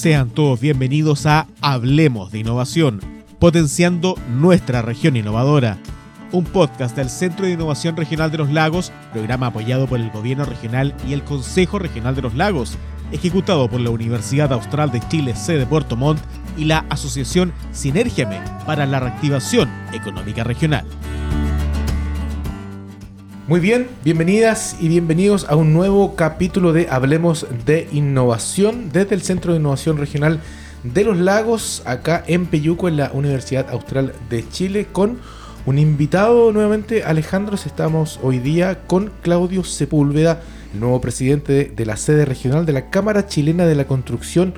Sean todos bienvenidos a Hablemos de Innovación, potenciando nuestra región innovadora. Un podcast del Centro de Innovación Regional de los Lagos, programa apoyado por el Gobierno Regional y el Consejo Regional de los Lagos, ejecutado por la Universidad Austral de Chile, sede Puerto Montt, y la Asociación Sinergiame para la Reactivación Económica Regional. Muy bien, bienvenidas y bienvenidos a un nuevo capítulo de Hablemos de Innovación desde el Centro de Innovación Regional de los Lagos, acá en Peyuco, en la Universidad Austral de Chile, con un invitado nuevamente, Alejandro. Estamos hoy día con Claudio Sepúlveda, el nuevo presidente de, la sede regional de la Cámara Chilena de la Construcción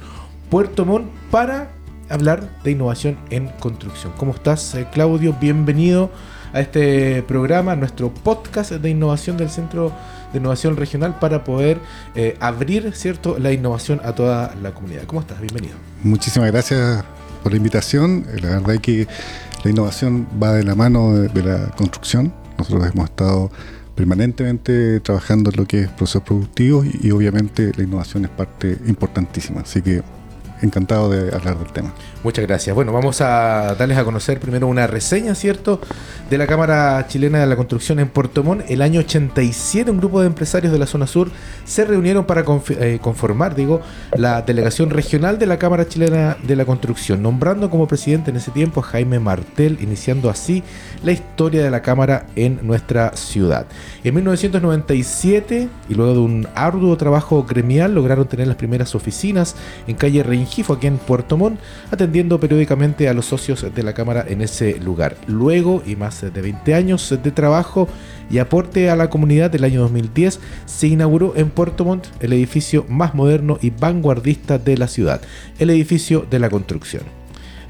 Puerto Montt, para hablar de innovación en construcción. ¿Cómo estás, eh, Claudio? Bienvenido a este programa, nuestro podcast de innovación del Centro de Innovación Regional para poder eh, abrir cierto la innovación a toda la comunidad. ¿Cómo estás? Bienvenido. Muchísimas gracias por la invitación. La verdad es que la innovación va de la mano de, la construcción. Nosotros hemos estado permanentemente trabajando en lo que es procesos productivos y obviamente la innovación es parte importantísima. Así que encantado de hablar del tema. Muchas gracias. Bueno, vamos a darles a conocer primero una reseña, ¿cierto?, de la Cámara Chilena de la Construcción en Puerto Montt. El año 87, un grupo de empresarios de la zona sur se reunieron para eh, conformar, digo, la delegación regional de la Cámara Chilena de la Construcción, nombrando como presidente en ese tiempo a Jaime Martel, iniciando así la historia de la Cámara en nuestra ciudad. En 1997, y luego de un arduo trabajo gremial, lograron tener las primeras oficinas en calle Rengifo, aquí en Puerto Montt, atendiendo periódicamente a los socios de la Cámara en ese lugar. Luego, y más de 20 años de trabajo y aporte a la comunidad del año 2010, se inauguró en Puerto Montt el edificio más moderno y vanguardista de la ciudad, el edificio de la construcción.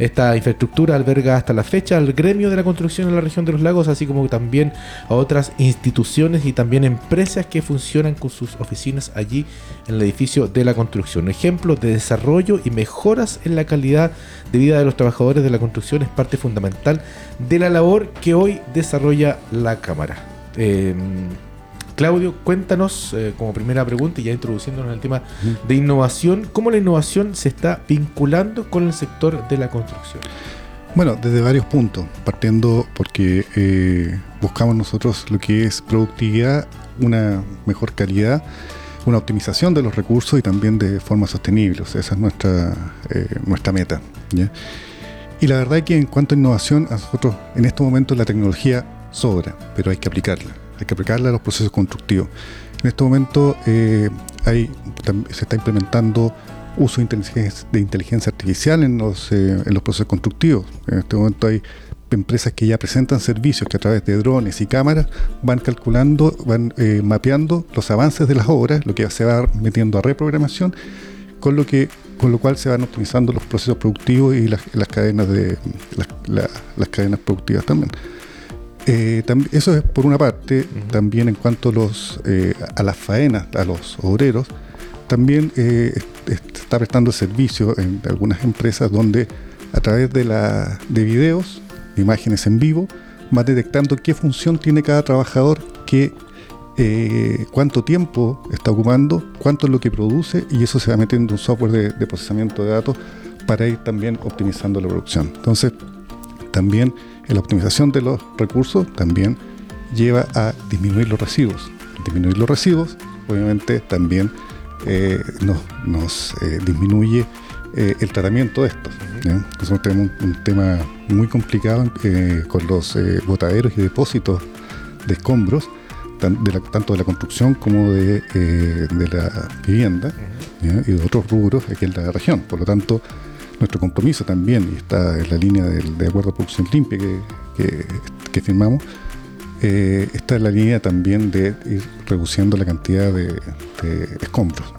Esta infraestructura alberga hasta la fecha al gremio de la construcción en la región de los lagos, así como también a otras instituciones y también empresas que funcionan con sus oficinas allí en el edificio de la construcción. Ejemplo de desarrollo y mejoras en la calidad de vida de los trabajadores de la construcción es parte fundamental de la labor que hoy desarrolla la Cámara. Em, Claudio, cuéntanos eh, como primera pregunta y ya introduciéndonos en el tema de innovación, ¿cómo la innovación se está vinculando con el sector de la construcción? Bueno, desde varios puntos, partiendo porque eh, buscamos nosotros lo que es productividad, una mejor calidad, una optimización de los recursos y también de forma sostenible. esa es nuestra, eh, nuestra meta. Y la verdad es que en cuanto a innovación, a nosotros en estos momentos la tecnología sobra, pero hay que aplicarla hay que aplicarla a los procesos constructivos. En este momento eh, se está implementando uso de inteligencia, de inteligencia artificial en los, eh, en los procesos constructivos. En este momento hay empresas que ya presentan servicios que a través de drones y cámaras van calculando, van eh, mapeando los avances de las obras, lo que se va metiendo a reprogramación, con lo que con lo cual se van optimizando los procesos productivos y las, cadenas de las cadenas productivas también. Eh, eso es por una parte, también en cuanto a, los, eh, a las faenas, a los obreros, también eh, está prestando servicio en algunas empresas donde a través de, la, de videos, imágenes en vivo, va detectando qué función tiene cada trabajador, qué, cuánto tiempo está ocupando, cuánto es lo que produce y eso se va metiendo en un software de, de procesamiento de datos para ir también optimizando la producción. Entonces, también la optimización de los recursos también lleva a disminuir los residuos. Disminuir los residuos, obviamente, también eh, nos, eh, disminuye eh, el tratamiento de estos. Nosotros tenemos un, tema muy complicado con los botaderos y depósitos de escombros, tanto de la construcción como de, la vivienda y de otros rubros aquí en la región. Por lo tanto, nuestro compromiso también, y está en la línea del de acuerdo de producción limpia que, firmamos, eh, está en la línea también de ir reduciendo la cantidad de, escombros.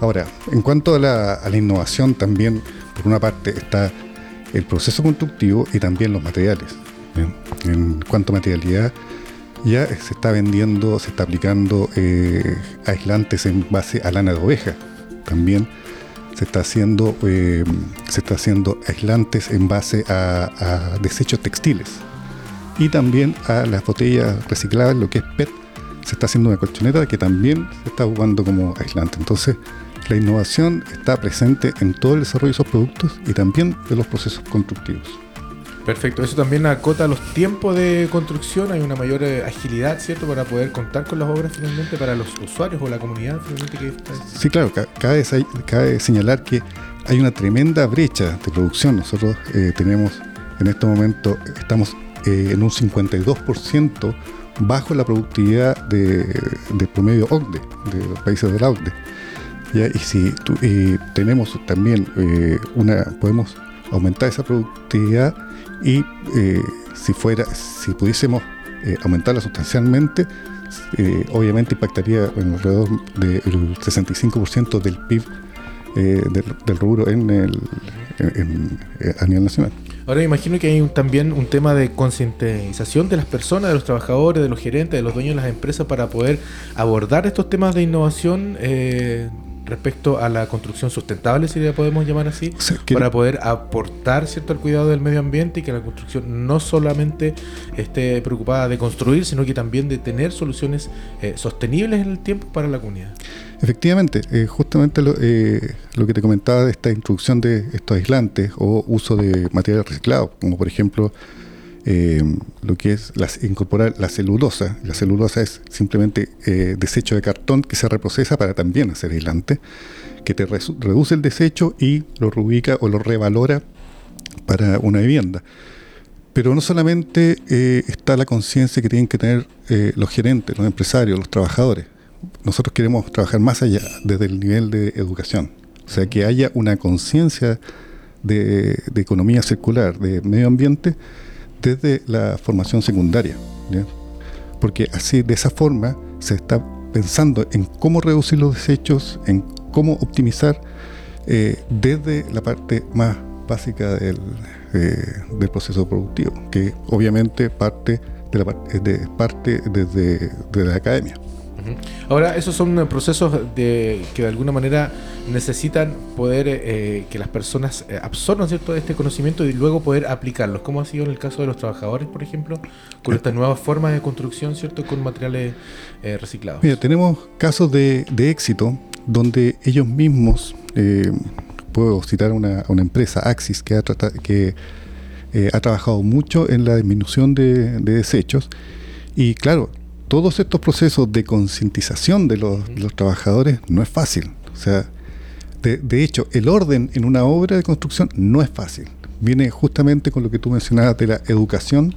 Ahora, en cuanto a la, innovación, también, por una parte, está el proceso constructivo y también los materiales. En cuanto a materialidad, ya se está vendiendo, se está aplicando eh, aislantes en base a lana de oveja. También se está haciendo, eh, se está haciendo aislantes en base a, desechos textiles y también a las botellas reciclables, lo que es PET, se está haciendo una colchoneta que también se está jugando como aislante. Entonces, la innovación está presente en todo el desarrollo de esos productos y también de los procesos constructivos. Perfecto, eso también acota los tiempos de construcción, hay una mayor eh, agilidad, ¿cierto?, para poder contar con las obras finalmente para los usuarios o la comunidad finalmente que está Sí, claro, cabe, cabe señalar que hay una tremenda brecha de producción. Nosotros eh, tenemos en este momento, estamos eh, en un 52% bajo la productividad de, promedio OCDE, de los países de la OCDE. Y si tenemos también una, podemos aumentar esa productividad y eh, si fuera, si pudiésemos eh, aumentarla sustancialmente, eh, obviamente impactaría en alrededor del 65% del PIB del, rubro en el, a nivel nacional. Ahora imagino que hay también un tema de concientización de las personas, de los trabajadores, de los gerentes, de los dueños de las empresas para poder abordar estos temas de innovación respecto a la construcción sustentable, si la podemos llamar así, para poder aportar cierto al cuidado del medio ambiente y que la construcción no solamente esté preocupada de construir, sino que también de tener soluciones eh, sostenibles en el tiempo para la comunidad. Efectivamente, eh, justamente lo, eh, lo, que te comentaba de esta introducción de estos aislantes o uso de materiales reciclados, como por ejemplo eh, lo que es las, incorporar la celulosa. La celulosa es simplemente eh, desecho de cartón que se reprocesa para también hacer aislante, que te reduce el desecho y lo reubica o lo revalora para una vivienda. Pero no solamente eh, está la conciencia que tienen que tener los gerentes, los empresarios, los trabajadores. Nosotros queremos trabajar más allá, desde el nivel de educación. O sea, que haya una conciencia de economía circular, de medio ambiente, desde la formación secundaria, porque así de esa forma se está pensando en cómo reducir los desechos, en cómo optimizar eh, desde la parte más básica del, eh, del proceso productivo, que obviamente parte de, de parte desde de la academia. Ahora, esos son procesos de, que de alguna manera necesitan poder eh, que las personas eh, absorban cierto este conocimiento y luego poder aplicarlos, como ha sido en el caso de los trabajadores, por ejemplo, con estas nuevas formas de construcción, cierto, con materiales eh, reciclados. Mira, tenemos casos de, éxito donde ellos mismos, puedo citar una, una empresa, Axis, que ha, que, ha trabajado mucho en la disminución de desechos. Y claro, todos estos procesos de concientización de los, trabajadores no es fácil. O sea, de, hecho, el orden en una obra de construcción no es fácil. Viene justamente con lo que tú mencionabas de la educación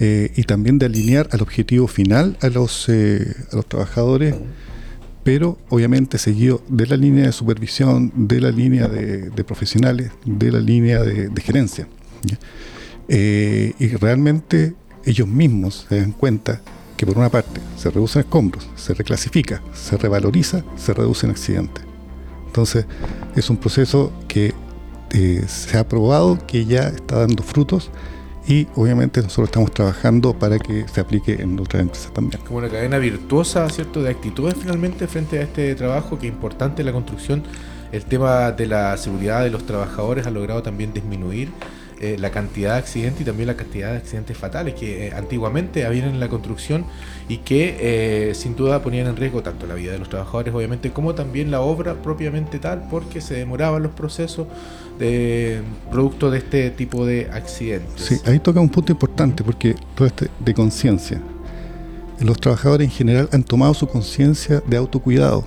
eh, y también de alinear al objetivo final a los, eh, a los trabajadores, pero obviamente seguido de la línea de supervisión, de la línea de, profesionales, de la línea de, gerencia. Eh, y realmente ellos mismos se dan cuenta que por una parte se reducen escombros, se reclasifica, se revaloriza, se reducen accidentes. Entonces es un proceso que eh, se ha probado, que ya está dando frutos y obviamente nosotros estamos trabajando para que se aplique en otras empresas también. Como una cadena virtuosa, ¿cierto?, de actitudes finalmente frente a este trabajo que es importante la construcción. El tema de la seguridad de los trabajadores ha logrado también disminuir eh, la cantidad de accidentes y también la cantidad de accidentes fatales que eh, antiguamente habían en la construcción y que eh, sin duda ponían en riesgo tanto la vida de los trabajadores obviamente como también la obra propiamente tal porque se demoraban los procesos de producto de este tipo de accidentes. Sí, ahí toca un punto importante porque todo este de conciencia. Los trabajadores en general han tomado su conciencia de autocuidado.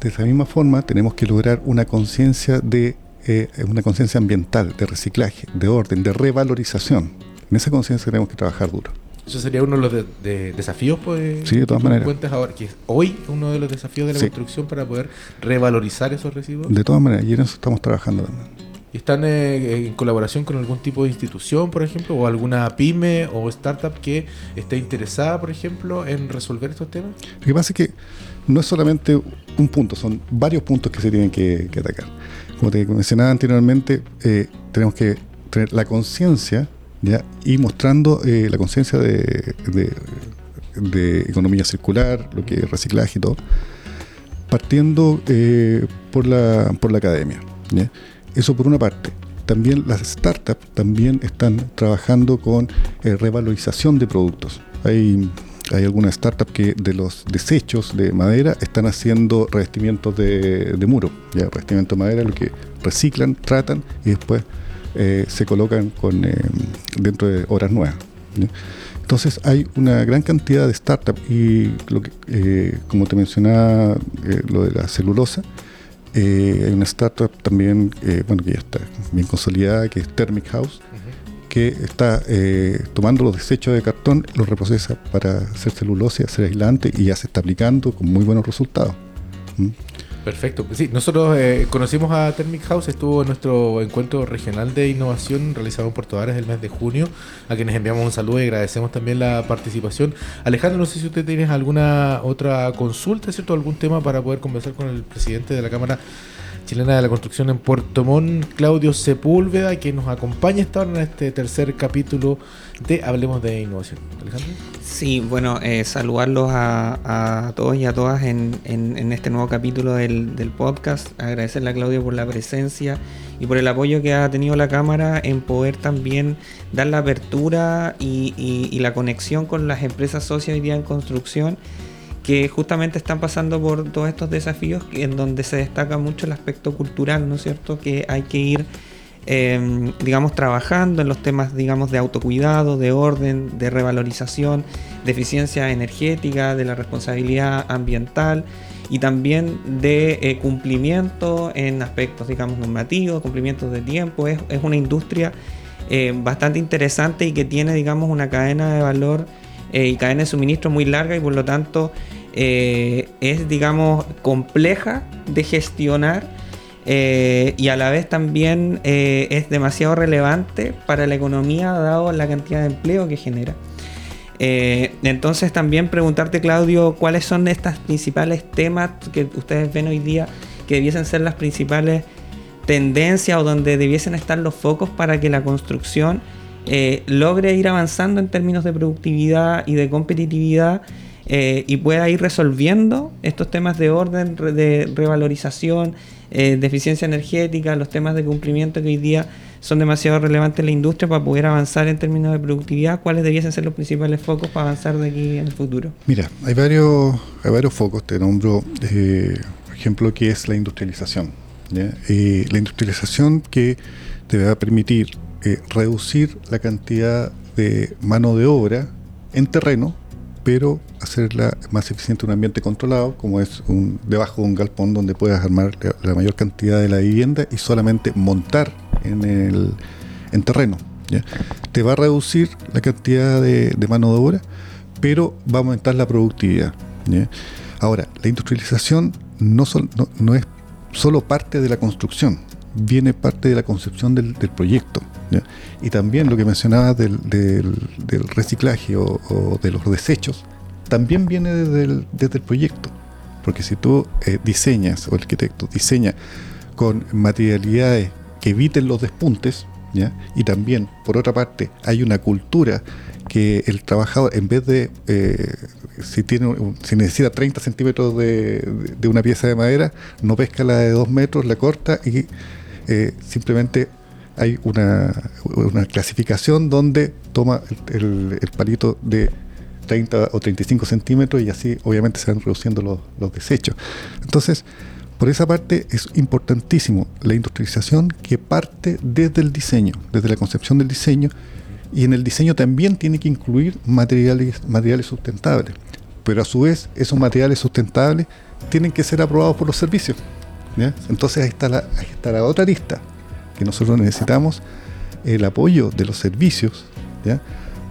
De esa misma forma tenemos que lograr una conciencia de eh, una conciencia ambiental, de reciclaje, de orden, de revalorización. En esa conciencia tenemos que trabajar duro. Eso sería uno de los desafíos, pues. Sí, de todas maneras. ahora, que es hoy uno de los desafíos de la construcción para poder revalorizar esos residuos. De todas maneras, y en eso estamos trabajando también. ¿Y están eh, en colaboración con algún tipo de institución, por ejemplo, o alguna pyme o startup que esté interesada, por ejemplo, en resolver estos temas? Lo que pasa es que no es solamente un punto, son varios puntos que se tienen que atacar como te mencionaba anteriormente, eh, tenemos que tener la conciencia y mostrando eh, la conciencia de, economía circular, lo que es reciclaje y todo, partiendo eh, por, la, por la academia. Eso por una parte. También las startups también están trabajando con revalorización de productos. Hay, Hay algunas startups que de los desechos de madera están haciendo revestimientos de, muro. Ya, revestimiento de madera, lo que reciclan, tratan y después eh, se colocan con, eh, dentro de obras nuevas. Entonces hay una gran cantidad de startups y lo que, eh, como te mencionaba, lo de la celulosa, hay una startup también, bueno, que ya está bien consolidada, que es Thermic House, que está eh, tomando los desechos de cartón, los reprocesa para hacer celulosa, hacer aislante y ya se está aplicando con muy buenos resultados. ¿Mm? Perfecto. Sí, nosotros eh, conocimos a Thermic House, estuvo en nuestro encuentro regional de innovación realizado en Puerto Varas el mes de junio, a quienes enviamos un saludo y agradecemos también la participación. Alejandro, no sé si usted tiene alguna otra consulta, ¿cierto? Algún tema para poder conversar con el presidente de la Cámara chilena de la construcción en Puerto Montt, Claudio Sepúlveda, que nos acompaña esta hora en este tercer capítulo de Hablemos de Innovación. Alejandro. Sí, bueno, eh, saludarlos a, todos y a todas en, este nuevo capítulo del, podcast. Agradecerle a Claudio por la presencia y por el apoyo que ha tenido la Cámara en poder también dar la apertura y, y la conexión con las empresas socias hoy día en construcción que justamente están pasando por todos estos desafíos en donde se destaca mucho el aspecto cultural, ¿no es cierto? Que hay que ir, em, digamos, trabajando en los temas, digamos, de autocuidado, de orden, de revalorización, de eficiencia energética, de la responsabilidad ambiental y también de eh, cumplimiento en aspectos, digamos, normativos, cumplimiento de tiempo. Es, es una industria eh, bastante interesante y que tiene, digamos, una cadena de valor eh, y cadena de suministro muy larga y por lo tanto eh, es, digamos, compleja de gestionar eh, y a la vez también es demasiado relevante para la economía dado la cantidad de empleo que genera. entonces también preguntarte, Claudio, cuáles son estas principales temas que ustedes ven hoy día que debiesen ser las principales tendencias o donde debiesen estar los focos para que la construcción eh, logre ir avanzando en términos de productividad y de competitividad eh, y pueda ir resolviendo estos temas de orden, de revalorización, eh, de eficiencia energética, los temas de cumplimiento que hoy día son demasiado relevantes en la industria para poder avanzar en términos de productividad, ¿cuáles debiesen ser los principales focos para avanzar de aquí en el futuro? Mira, hay varios, hay varios focos, te nombro, por ejemplo, que es la industrialización. la industrialización que te va a permitir eh, reducir la cantidad de mano de obra en terreno, pero hacerla más eficiente en un ambiente controlado, como es debajo de un galpón donde puedas armar la, mayor cantidad de la vivienda y solamente montar en el en terreno. Te va a reducir la cantidad de, mano de obra, pero va a aumentar la productividad. Ahora, la industrialización no, es solo parte de la construcción, viene parte de la concepción del proyecto. Y también lo que mencionabas del, reciclaje o, de los desechos, también viene desde el, proyecto. Porque si tú eh, diseñas, o el arquitecto diseña con materialidades que eviten los despuntes, y también, por otra parte, hay una cultura que el trabajador, en vez de, eh, si, tiene, si necesita 30 centímetros de, una pieza de madera, no pesca la de 2 metros, la corta y eh, simplemente hay una, clasificación donde toma el, palito de 30 o 35 centímetros y así obviamente se van reduciendo los, desechos. Entonces, por esa parte es importantísimo la industrialización que parte desde el diseño, desde la concepción del diseño, y en el diseño también tiene que incluir materiales, materiales sustentables. Pero a su vez, esos materiales sustentables tienen que ser aprobados por los servicios. Entonces ahí está, la, otra lista que nosotros necesitamos el apoyo de los servicios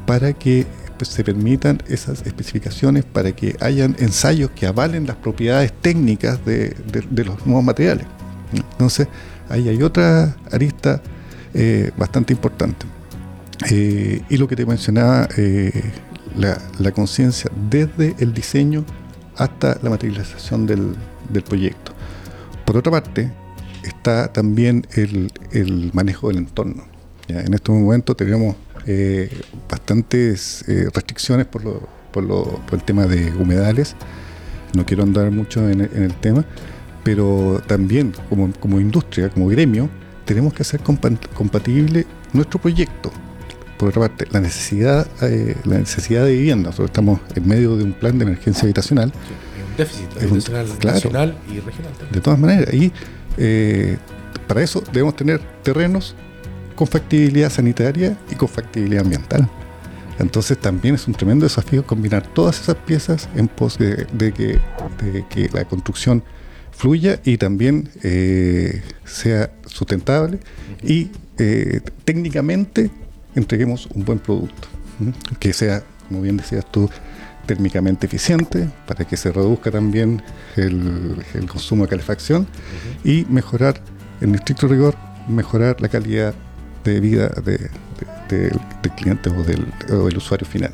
para que pues, se permitan esas especificaciones, para que hayan ensayos que avalen las propiedades técnicas de, los nuevos materiales. Entonces, ahí hay otra arista eh, bastante importante. Eh, y lo que te mencionaba, eh, la, conciencia desde el diseño hasta la materialización del proyecto. Por otra parte, está también el, manejo del entorno. En este momento tenemos eh, bastantes eh, restricciones por, el tema de humedales. No quiero andar mucho en, el tema, pero también como, industria, como gremio, tenemos que hacer compatible nuestro proyecto por otra parte, la necesidad, eh, la necesidad de vivienda. Nosotros estamos en medio de un plan de emergencia habitacional. Déficit habitacional nacional y regional. De todas maneras, y eh, para eso debemos tener terrenos con factibilidad sanitaria y con factibilidad ambiental. Entonces también es un tremendo desafío combinar todas esas piezas en pos de, que, que, la construcción fluya y también eh, sea sustentable y eh, técnicamente entreguemos un buen producto, que sea, como bien decías tú, térmicamente eficiente para que se reduzca también el, consumo de calefacción y mejorar, en estricto rigor, mejorar la calidad de vida de, del cliente o del, usuario final.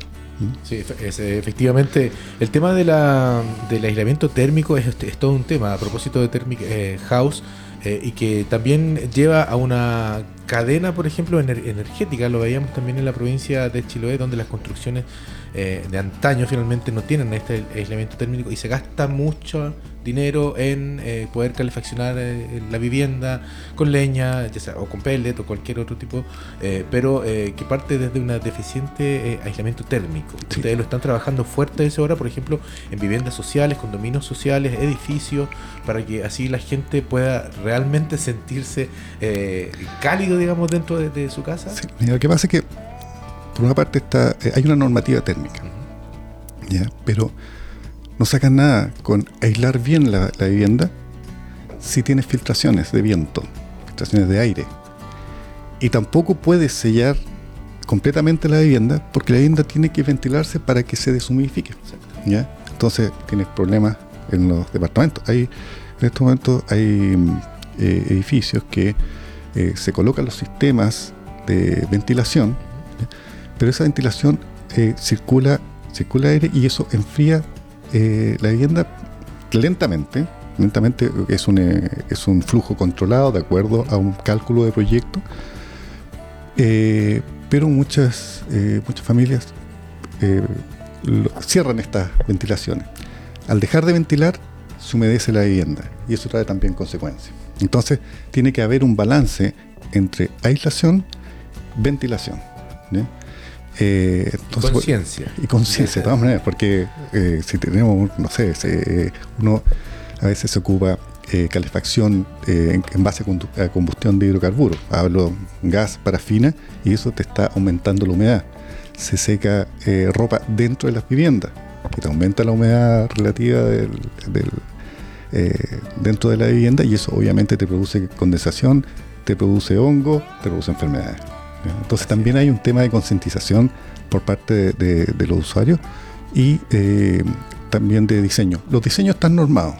Sí, efectivamente. El tema de la, del aislamiento térmico es, es, todo un tema a propósito de Thermic eh, House eh, y que también lleva a una cadena, por ejemplo, energética. Lo veíamos también en la provincia de Chiloé, donde las construcciones eh, de antaño finalmente no tienen este aislamiento térmico y se gasta mucho dinero en eh, poder calefaccionar eh, la vivienda con leña, ya sea, o con pellet o cualquier otro tipo, pero que parte desde un deficiente aislamiento térmico. Ustedes lo están trabajando fuerte esa hora, por ejemplo, en viviendas sociales, condominios sociales, edificios, para que así la gente pueda realmente sentirse cálido, digamos, dentro de, su casa. Sí, lo que pasa es que por una parte está, hay una normativa térmica, ¿ya? pero no sacan nada con aislar bien la, vivienda si tienes filtraciones de viento, filtraciones de aire. Y tampoco puedes sellar completamente la vivienda porque la vivienda tiene que ventilarse para que se deshumidifique. ¿ya? Entonces tienes problemas en los departamentos. Hay, en estos momentos hay eh, edificios que eh, se colocan los sistemas de ventilación, pero esa ventilación eh, circula, circula aire y eso enfría eh, la vivienda lentamente, lentamente es un, es un flujo controlado de acuerdo a un cálculo de proyecto, pero muchas, muchas familias cierran estas ventilaciones. Al dejar de ventilar, se humedece la vivienda y eso trae también consecuencias. Entonces, tiene que haber un balance entre aislación, ventilación. Eh, conciencia. Y conciencia, de todas maneras, porque eh, si tenemos, no sé, eh, uno a veces se ocupa eh, calefacción en, base a combustión de hidrocarburos. Hablo gas, parafina, y eso te está aumentando la humedad. Se seca ropa dentro de las viviendas, que te aumenta la humedad relativa del, dentro de la vivienda, y eso obviamente te produce condensación, te produce hongo, te produce enfermedades. Entonces también hay un tema de concientización por parte de, los usuarios y eh, también de diseño. Los diseños están normados,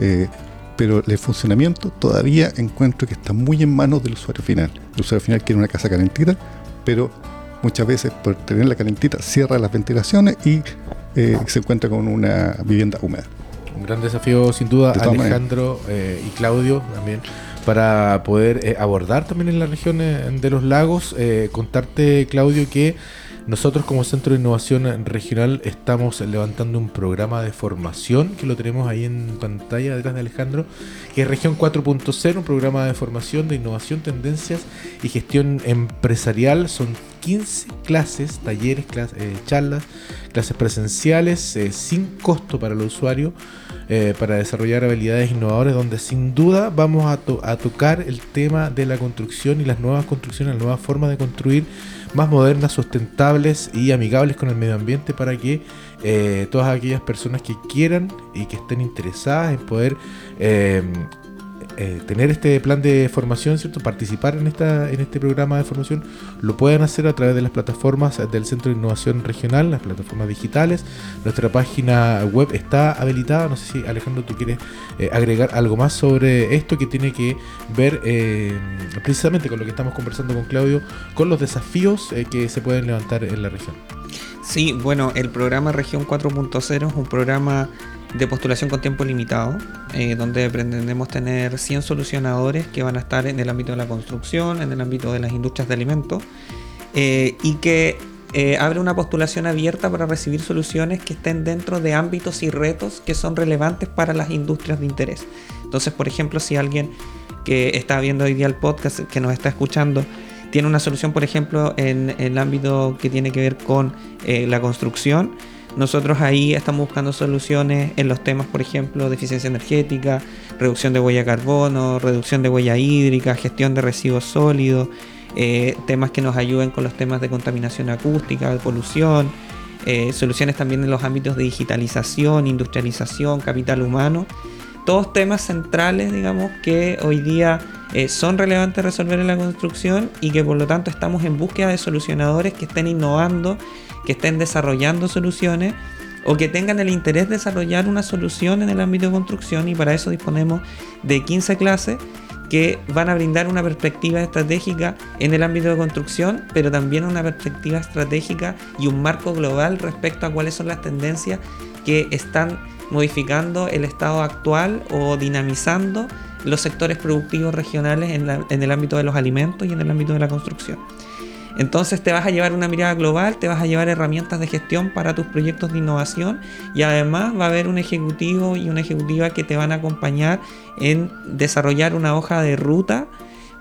eh, pero el funcionamiento todavía encuentro que está muy en manos del usuario final. El usuario final quiere una casa calentita, pero muchas veces por tener la calentita cierra las ventilaciones y eh, se encuentra con una vivienda húmeda. Un gran desafío sin duda, Alejandro y Claudio también para poder eh, abordar también en la región eh, de los lagos. Eh, contarte, Claudio, que nosotros como Centro de Innovación Regional estamos levantando un programa de formación que lo tenemos ahí en pantalla detrás de Alejandro, que es Región 4.0, un programa de formación de innovación, tendencias y gestión empresarial. Son 15 clases, talleres, charlas, clases presenciales sin costo para el usuario eh, para desarrollar habilidades innovadoras donde sin duda vamos a, tocar el tema de la construcción y las nuevas construcciones, las nuevas formas de construir más modernas, sustentables y amigables con el medio ambiente para que eh, todas aquellas personas que quieran y que estén interesadas en poder eh, eh, tener este plan de formación, ¿cierto? Participar en esta en este programa de formación, lo pueden hacer a través de las plataformas del Centro de Innovación Regional, las plataformas digitales. Nuestra página web está habilitada. No sé si Alejandro tú quieres eh, agregar algo más sobre esto que tiene que ver eh, precisamente con lo que estamos conversando con Claudio, con los desafíos que se pueden levantar en la región. Sí, bueno, el programa Región 4.0 es un programa de postulación con tiempo limitado, eh, donde pretendemos tener 100 solucionadores que van a estar en el ámbito de la construcción, en el ámbito de las industrias de alimentos, eh, y que eh, abre una postulación abierta para recibir soluciones que estén dentro de ámbitos y retos que son relevantes para las industrias de interés. Entonces, por ejemplo, si alguien que está viendo hoy día el podcast, que nos está escuchando, tiene una solución, por ejemplo, en, el ámbito que tiene que ver con la construcción. Nosotros ahí estamos buscando soluciones en los temas, por ejemplo, de eficiencia energética, reducción de huella de carbono, reducción de huella hídrica, gestión de residuos sólidos, eh, temas que nos ayuden con los temas de contaminación acústica, de polución, eh, soluciones también en los ámbitos de digitalización, industrialización, capital humano. Todos temas centrales, digamos, que hoy día eh, son relevantes resolver en la construcción y que por lo tanto estamos en búsqueda de solucionadores que estén innovando, que estén desarrollando soluciones o que tengan el interés de desarrollar una solución en el ámbito de construcción. Y para eso disponemos de 15 clases que van a brindar una perspectiva estratégica en el ámbito de construcción, pero también una perspectiva estratégica y un marco global respecto a cuáles son las tendencias que están modificando el estado actual o dinamizando los sectores productivos regionales en, el ámbito de los alimentos y en el ámbito de la construcción. Entonces te vas a llevar una mirada global, te vas a llevar herramientas de gestión para tus proyectos de innovación y además va a haber un ejecutivo y una ejecutiva que te van a acompañar en desarrollar una hoja de ruta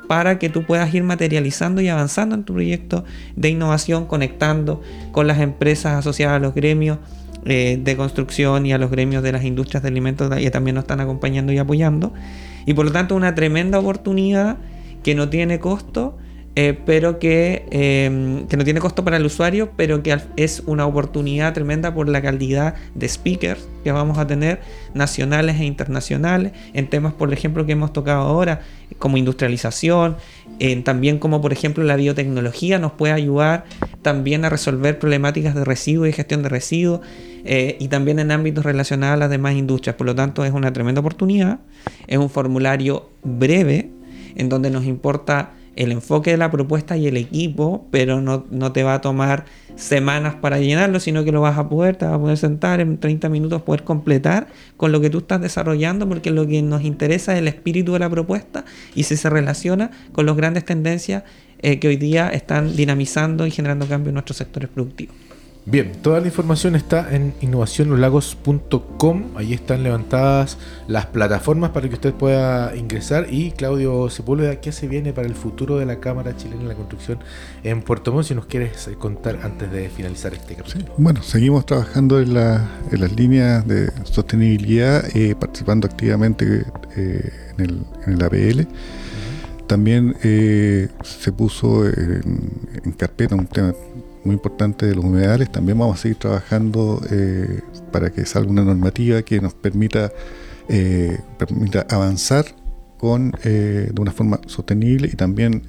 para que tú puedas ir materializando y avanzando en tu proyecto de innovación, conectando con las empresas asociadas a los gremios eh, de construcción y a los gremios de las industrias de alimentos que también nos están acompañando y apoyando. Y por lo tanto una tremenda oportunidad que no tiene costo eh, pero que, em, que, no tiene costo para el usuario, pero que es una oportunidad tremenda por la calidad de speakers que vamos a tener nacionales e internacionales en temas, por ejemplo, que hemos tocado ahora, como industrialización, también como por ejemplo la biotecnología nos puede ayudar también a resolver problemáticas de residuos y gestión de residuos eh, y también en ámbitos relacionados a las demás industrias. Por lo tanto, es una tremenda oportunidad, es un formulario breve en donde nos importa el enfoque de la propuesta y el equipo, pero no, no, te va a tomar semanas para llenarlo, sino que lo vas a poder, te vas a poder sentar en 30 minutos, poder completar con lo que tú estás desarrollando, porque lo que nos interesa es el espíritu de la propuesta y si se relaciona con las grandes tendencias eh, que hoy día están dinamizando y generando cambios en nuestros sectores productivos. Bien, toda la información está en innovacionlolagos.com. Ahí están levantadas las plataformas para que usted pueda ingresar. Y Claudio Sepúlveda, ¿qué se viene para el futuro de la Cámara Chilena de la Construcción en Puerto Montt? Si nos quieres eh, contar antes de finalizar este capítulo. bueno, seguimos trabajando en, las líneas de sostenibilidad, eh, participando activamente eh, en, el, APL. También se puso en, en carpeta un tema muy importante de los humedales. También vamos a seguir trabajando eh, para que salga una normativa que nos permita, eh, permita avanzar con, eh, de una forma sostenible y también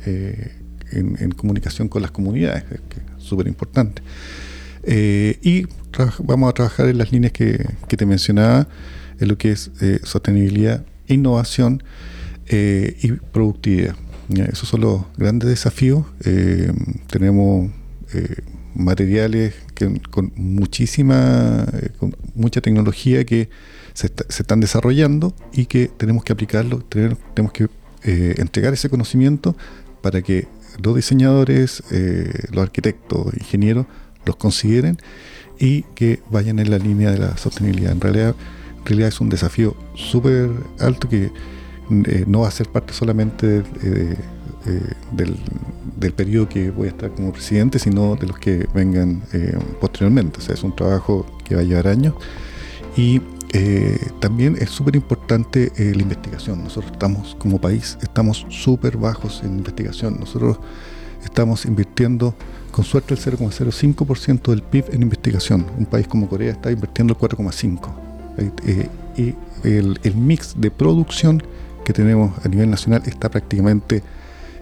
en, comunicación con las comunidades, que es súper importante. y vamos a trabajar en las líneas que, que, te mencionaba, en lo que es sostenibilidad, innovación y productividad. Esos son los grandes desafíos. tenemos eh, materiales que, con muchísima, eh, con mucha tecnología que se, están desarrollando y que tenemos que aplicarlo, tenemos que eh, entregar ese conocimiento para que los diseñadores, los arquitectos, ingenieros los consideren y que vayan en la línea de la sostenibilidad. En realidad, en realidad es un desafío súper alto que no va a ser parte solamente de eh, del, periodo que voy a estar como presidente, sino de los que vengan eh, posteriormente. O sea, es un trabajo que va a llevar años. Y eh, también es súper importante la investigación. Nosotros estamos, como país, estamos súper bajos en investigación. Nosotros estamos invirtiendo con suerte el 0,05% del PIB en investigación. Un país como Corea está invirtiendo el 4,5%. y el, el mix de producción que tenemos a nivel nacional está prácticamente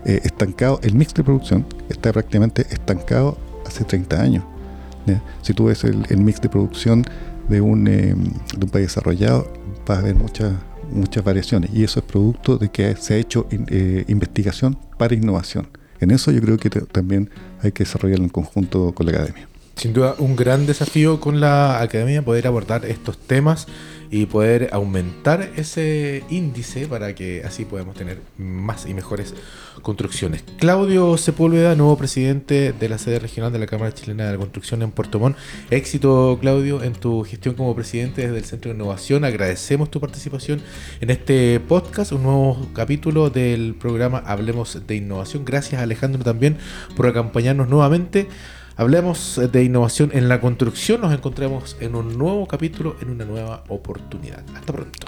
eh, estancado, el mix de producción está prácticamente estancado hace 30 años. Si tú ves el, mix de producción de un, eh, de un país desarrollado, vas a ver muchas muchas variaciones y eso es producto de que se ha hecho eh, investigación para innovación. En eso yo creo que también hay que desarrollarlo en conjunto con la academia. Sin duda, un gran desafío con la academia poder abordar estos temas y poder aumentar ese índice para que así podamos tener más y mejores construcciones. Claudio Sepúlveda, nuevo presidente de la sede regional de la Cámara Chilena de la Construcción en Puerto Montt. Éxito, Claudio, en tu gestión como presidente desde el Centro de Innovación. Agradecemos tu participación en este podcast, un nuevo capítulo del programa Hablemos de Innovación. Gracias, Alejandro, también por acompañarnos nuevamente. Hablemos de innovación en la construcción. Nos encontramos en un nuevo capítulo, en una nueva oportunidad. Hasta pronto.